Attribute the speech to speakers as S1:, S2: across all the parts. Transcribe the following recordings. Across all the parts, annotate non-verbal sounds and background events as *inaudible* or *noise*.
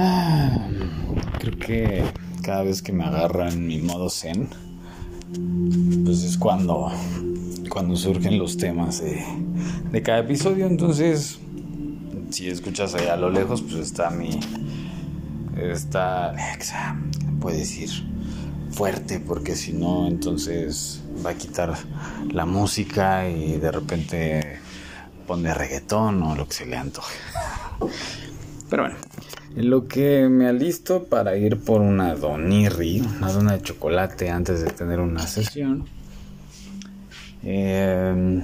S1: Ah, creo que cada vez que me agarran mi modo zen, pues es cuando, cuando surgen los temas de, cada episodio. Entonces, si escuchas allá a lo lejos, pues está mi. Está Alexa, puede decir fuerte, porque si no, entonces va a quitar la música y de repente pone reggaetón o lo que se le antoje. Pero bueno, en lo que me alisto para ir por una donirri, una dona de chocolate antes de tener una sesión. Eh,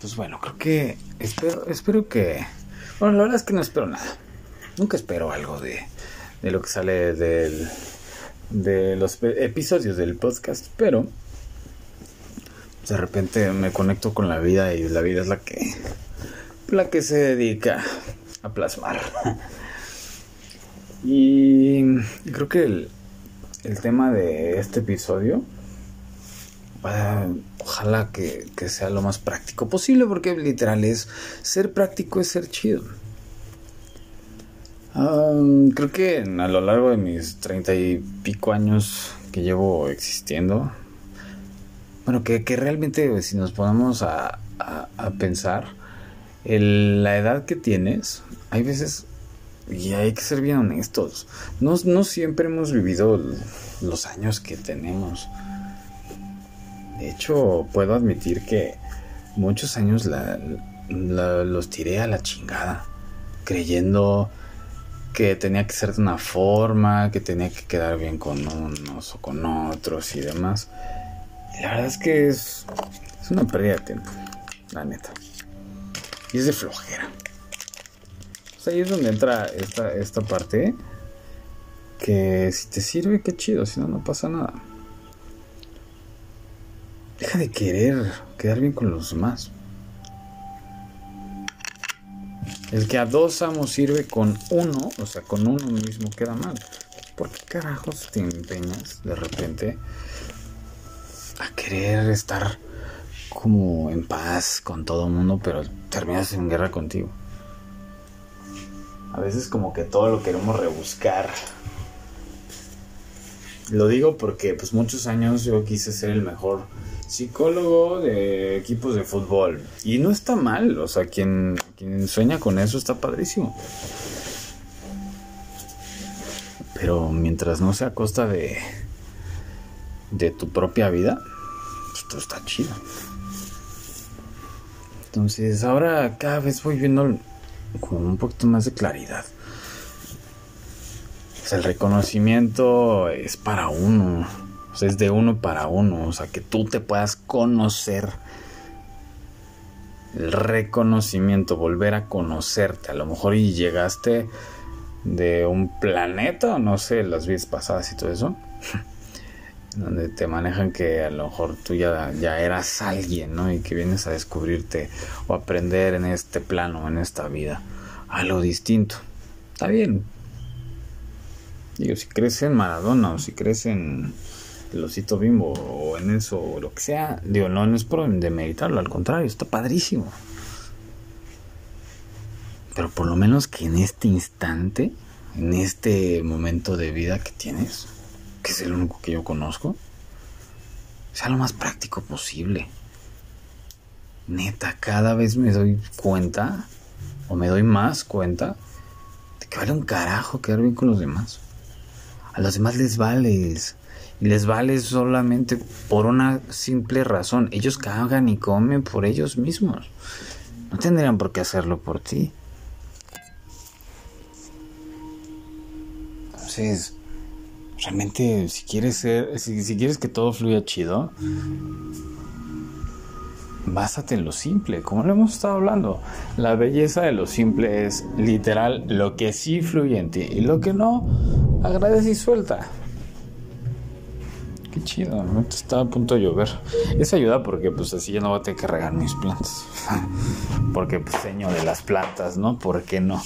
S1: pues bueno, creo que espero, espero que... Bueno, la verdad es que no espero nada. Nunca espero algo de, de lo que sale del, de los episodios del podcast, pero de repente me conecto con la vida y la vida es la que la que se dedica a plasmar. *laughs* y creo que el, el tema de este episodio ojalá que, sea lo más práctico posible, porque literal es ser práctico es ser chido. creo que a lo largo de mis treinta y pico años que llevo existiendo, bueno, que, realmente si nos ponemos a, pensar, la edad que tienes, hay veces, y hay que ser bien honestos, no, no siempre hemos vivido los años que tenemos. De hecho, puedo admitir que muchos años los tiré a la chingada, creyendo que tenía que ser de una forma, que tenía que quedar bien con unos o con otros y demás. Y la verdad es que es, es una pérdida de tiempo, la neta. Y es de flojera. Sea, ahí es donde entra esta, esta parte que si te sirve, qué chido, si no, no pasa nada. Deja de querer quedar bien con los demás. El que a dos amos sirve con uno, o sea, con uno mismo queda mal. ¿Por qué carajos te empeñas de repente a querer estar como en paz con todo el mundo, pero terminas en guerra contigo? A veces como que todo lo queremos rebuscar. Lo digo porque pues muchos años yo quise ser el mejor psicólogo de equipos de fútbol. Y no está mal, o sea, quien, quien sueña con eso está padrísimo. Pero mientras no sea a costa de, de tu propia vida, pues todo está chido. Entonces ahora cada vez voy viendo con un poquito más de claridad. el reconocimiento es para uno o sea, es de uno para uno. O sea, que tú te puedas conocer. El reconocimiento, volver a conocerte. A lo mejor y llegaste de un planeta, no sé, las vidas pasadas y todo eso. Donde te manejan que a lo mejor tú ya, ya eras alguien, ¿no? Y que vienes a descubrirte o aprender en este plano, en esta vida, algo distinto. Está bien. Digo, si crees en Maradona o si crees en el bimbo o en eso o lo que sea, digo, no, no es por demeritarlo, al contrario, está padrísimo. Pero por lo menos que en este instante, en este momento de vida que tienes, que es el único que yo conozco, sea lo más práctico posible. Neta, cada vez me doy cuenta, o me doy más cuenta, de que vale un carajo quedar bien con los demás. A los demás les vales les vale solamente por una simple razón. Ellos cagan y comen por ellos mismos. No tendrían por qué hacerlo por ti. Entonces, realmente si quieres ser, si, quieres que todo fluya chido, básate en lo simple, como lo hemos estado hablando. La belleza de lo simple es literal lo que sí fluye en ti y lo que no, agradece y suelta. Qué chido, ¿no? Estaba a punto de llover. Eso ayuda porque pues así ya no voy a tener que regar mis plantas. *laughs* porque pues seño de las plantas, ¿no? ¿Por qué no?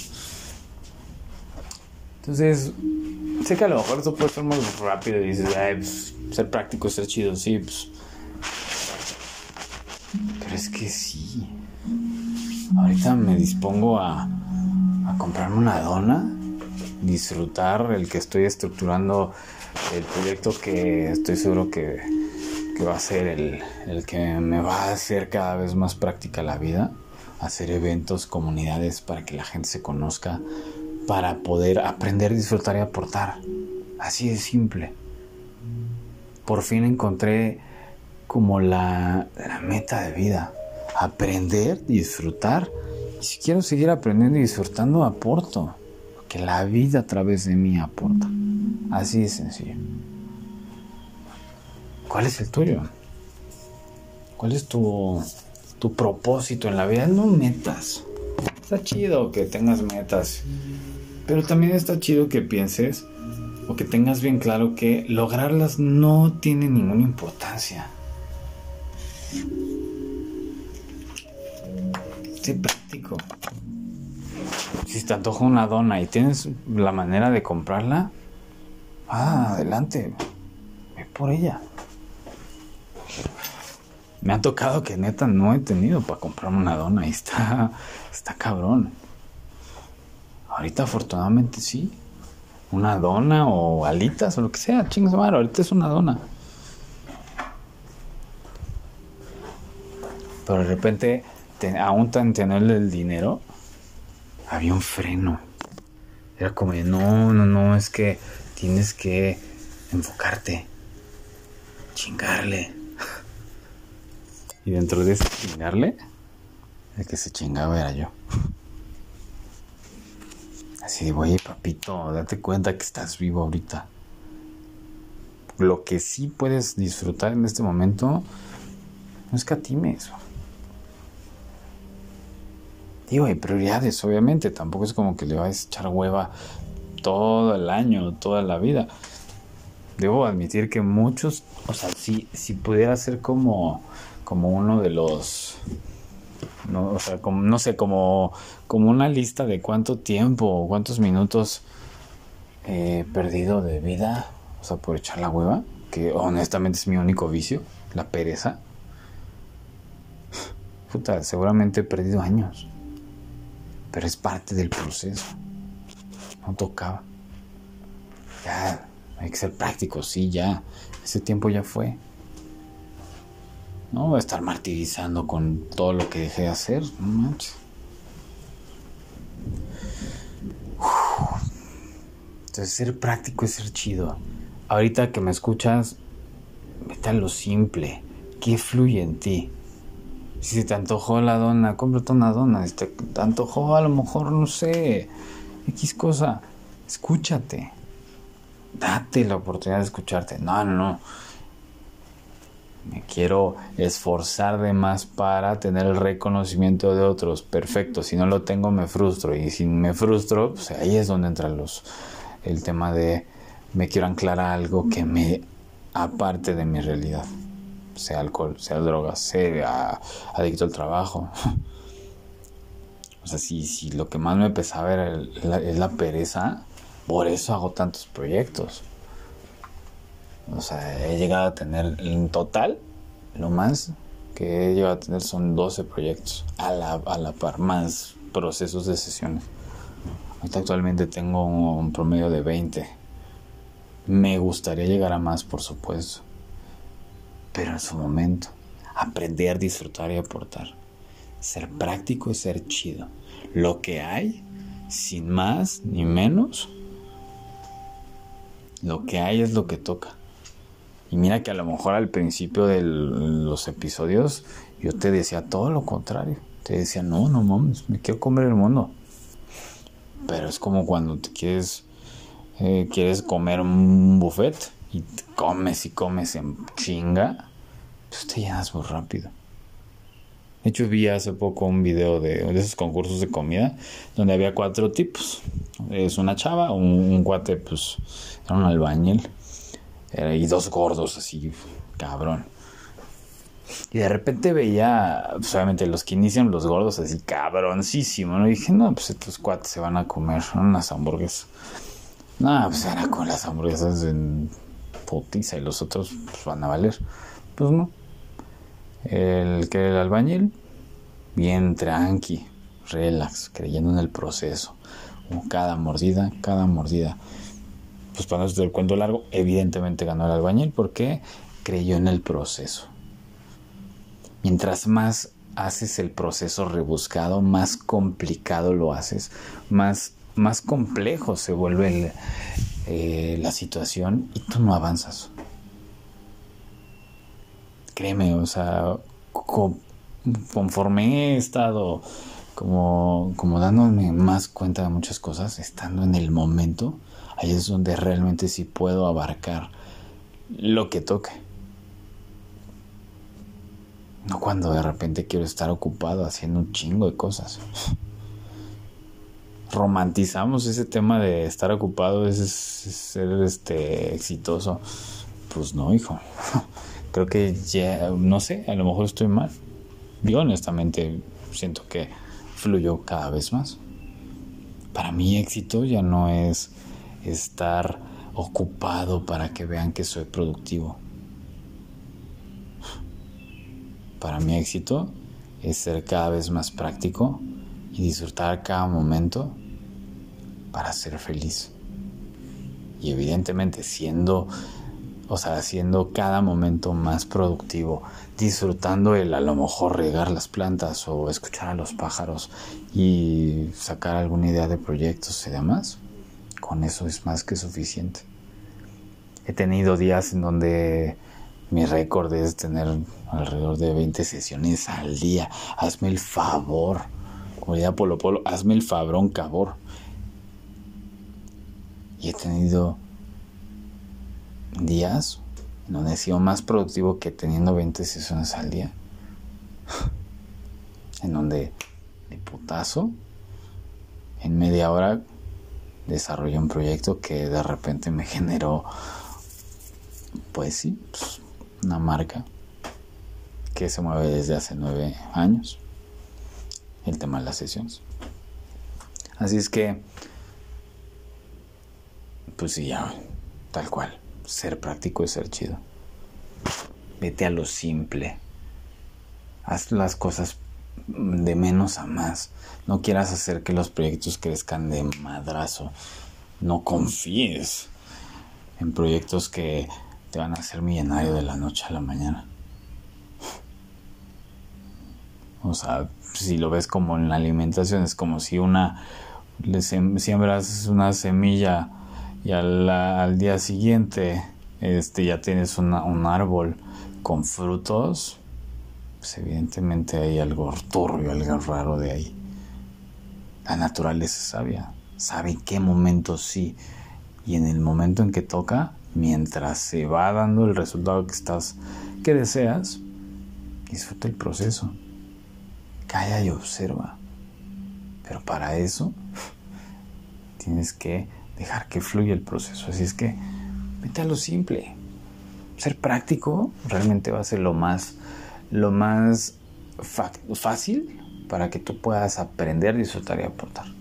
S1: Entonces, sé que a lo mejor esto puede ser muy rápido y dices, Ay, pues, ser práctico, ser chido, sí, pues. Pero es que sí. Ahorita me dispongo a, a comprarme una dona, disfrutar el que estoy estructurando el proyecto que estoy seguro que, que va a ser el, el que me va a hacer cada vez más práctica la vida, hacer eventos, comunidades para que la gente se conozca, para poder aprender, disfrutar y aportar. Así de simple. Por fin encontré como la, la meta de vida. Aprender, disfrutar. Y si quiero seguir aprendiendo y disfrutando, aporto. Que la vida a través de mí aporta. Así de sencillo. ¿Cuál es el tuyo? ¿Cuál es tu, tu propósito en la vida? No metas. Está chido que tengas metas. Pero también está chido que pienses o que tengas bien claro que lograrlas no tiene ninguna importancia. Sé práctico. Si te antoja una dona y tienes la manera de comprarla, ah, adelante, ve por ella. Me ha tocado que neta no he tenido para comprarme una dona y está, está cabrón. Ahorita afortunadamente sí. Una dona o alitas o lo que sea, chingas madre, ahorita es una dona. Pero de repente, aún tan tenerle el dinero, había un freno. Era como no, no, no, es que tienes que enfocarte, chingarle. *laughs* Y dentro de ese chingarle, el que se chingaba era yo. Así de, oye, papito, date cuenta que estás vivo ahorita. Lo que sí puedes disfrutar en este momento, no escatimes. Digo, hay prioridades, obviamente. Tampoco es como que le vas a echar hueva todo el año, toda la vida. Debo admitir que muchos, o sea, si, si pudiera ser como, como uno de los no, o sea, como, no sé, como, como una lista de cuánto tiempo o cuántos minutos he perdido de vida, o sea, por echar la hueva, que honestamente es mi único vicio, la pereza. Puta, seguramente he perdido años, pero es parte del proceso. No tocaba. Ya, hay que ser práctico, sí, ya. Ese tiempo ya fue. No voy a estar martirizando con todo lo que dejé de hacer. No manches. Entonces, ser práctico es ser chido. Ahorita que me escuchas, vete a lo simple. ¿Qué fluye en ti? Si te antojó la dona, cómprate una dona. Si te antojó a lo mejor, no sé, X cosa, escúchate. Date la oportunidad de escucharte. No, no, no me quiero esforzar de más para tener el reconocimiento de otros. Perfecto, si no lo tengo me frustro y si me frustro, pues ahí es donde entra los el tema de me quiero anclar a algo que me aparte de mi realidad. Sea alcohol, sea drogas, sea adicto al trabajo. O sea, si, si lo que más me pesaba era es la pereza, por eso hago tantos proyectos. O sea, he llegado a tener en total, lo más que he llegado a tener son 12 proyectos a la, a la par, más procesos de sesiones. Actualmente tengo un promedio de 20. Me gustaría llegar a más, por supuesto. Pero en su momento, aprender, disfrutar y aportar. Ser práctico y ser chido. Lo que hay, sin más ni menos, lo que hay es lo que toca. Y mira que a lo mejor al principio de los episodios yo te decía todo lo contrario. Te decía, no, no mames, me quiero comer el mundo. Pero es como cuando te quieres, eh, quieres comer un buffet y comes y comes en chinga, pues te llenas muy rápido. De hecho, vi hace poco un video de, esos concursos de comida donde había cuatro tipos. Es una chava, un, un cuate, pues era un albañil y dos gordos así, cabrón. Y de repente veía, pues, obviamente los que inician los gordos así, cabroncísimo, ¿no? Y dije, no, pues estos cuates se van a comer unas hamburguesas. No, pues era con las hamburguesas en putiza y los otros pues, van a valer. Pues no. El que era el albañil, bien tranqui, relax, creyendo en el proceso. Cada mordida, cada mordida. Pues para no el cuento largo, evidentemente ganó el albañil porque creyó en el proceso. Mientras más haces el proceso rebuscado, más complicado lo haces, más, más complejo se vuelve eh, la situación y tú no avanzas. Créeme, o sea, conforme he estado como, como dándome más cuenta de muchas cosas, estando en el momento, ahí es donde realmente sí puedo abarcar lo que toque. No cuando de repente quiero estar ocupado haciendo un chingo de cosas. *laughs* Romantizamos ese tema de estar ocupado, es, ser este exitoso. Pues no, hijo. *laughs* Creo que ya, no sé, a lo mejor estoy mal. Yo honestamente siento que fluyo cada vez más. Para mí éxito ya no es estar ocupado para que vean que soy productivo Para mi éxito es ser cada vez más práctico y disfrutar cada momento para ser feliz. Y evidentemente siendo, o sea, haciendo cada momento más productivo, disfrutando el a lo mejor regar las plantas o escuchar a los pájaros y sacar alguna idea de proyectos y demás, con eso es más que suficiente. He tenido días en donde mi récord es tener alrededor de 20 sesiones al día. Hazme el favor. Diría Polo Polo, hazme el fabrón cabor. Y he tenido días en donde he sido más productivo que teniendo 20 sesiones al día. *laughs* en donde de putazo, en media hora, desarrollé un proyecto que de repente me *laughs* generó, pues sí, una marca que se mueve desde hace nueve años. El tema de las sesiones. Así es que, pues sí, ya, tal cual. Ser práctico es ser chido. Vete a lo simple. Haz las cosas de menos a más. No quieras hacer que los proyectos crezcan de madrazo. No confíes en proyectos que te van a hacer millonario de la noche a la mañana. O sea, si lo ves como en la alimentación, es como si una le siembras una semilla y al, día siguiente este, ya tienes un árbol con frutos, pues evidentemente hay algo turbio, algo raro de ahí. La naturaleza sabia, sabe en qué momento sí y en el momento en que toca mientras se va dando el resultado que estás que deseas, disfruta el proceso. Calla y observa. Pero para eso *laughs* tienes que dejar que fluya el proceso. Así es que vete a lo simple. Ser práctico realmente va a ser lo más lo más fácil para que tú puedas aprender, disfrutar y aportar.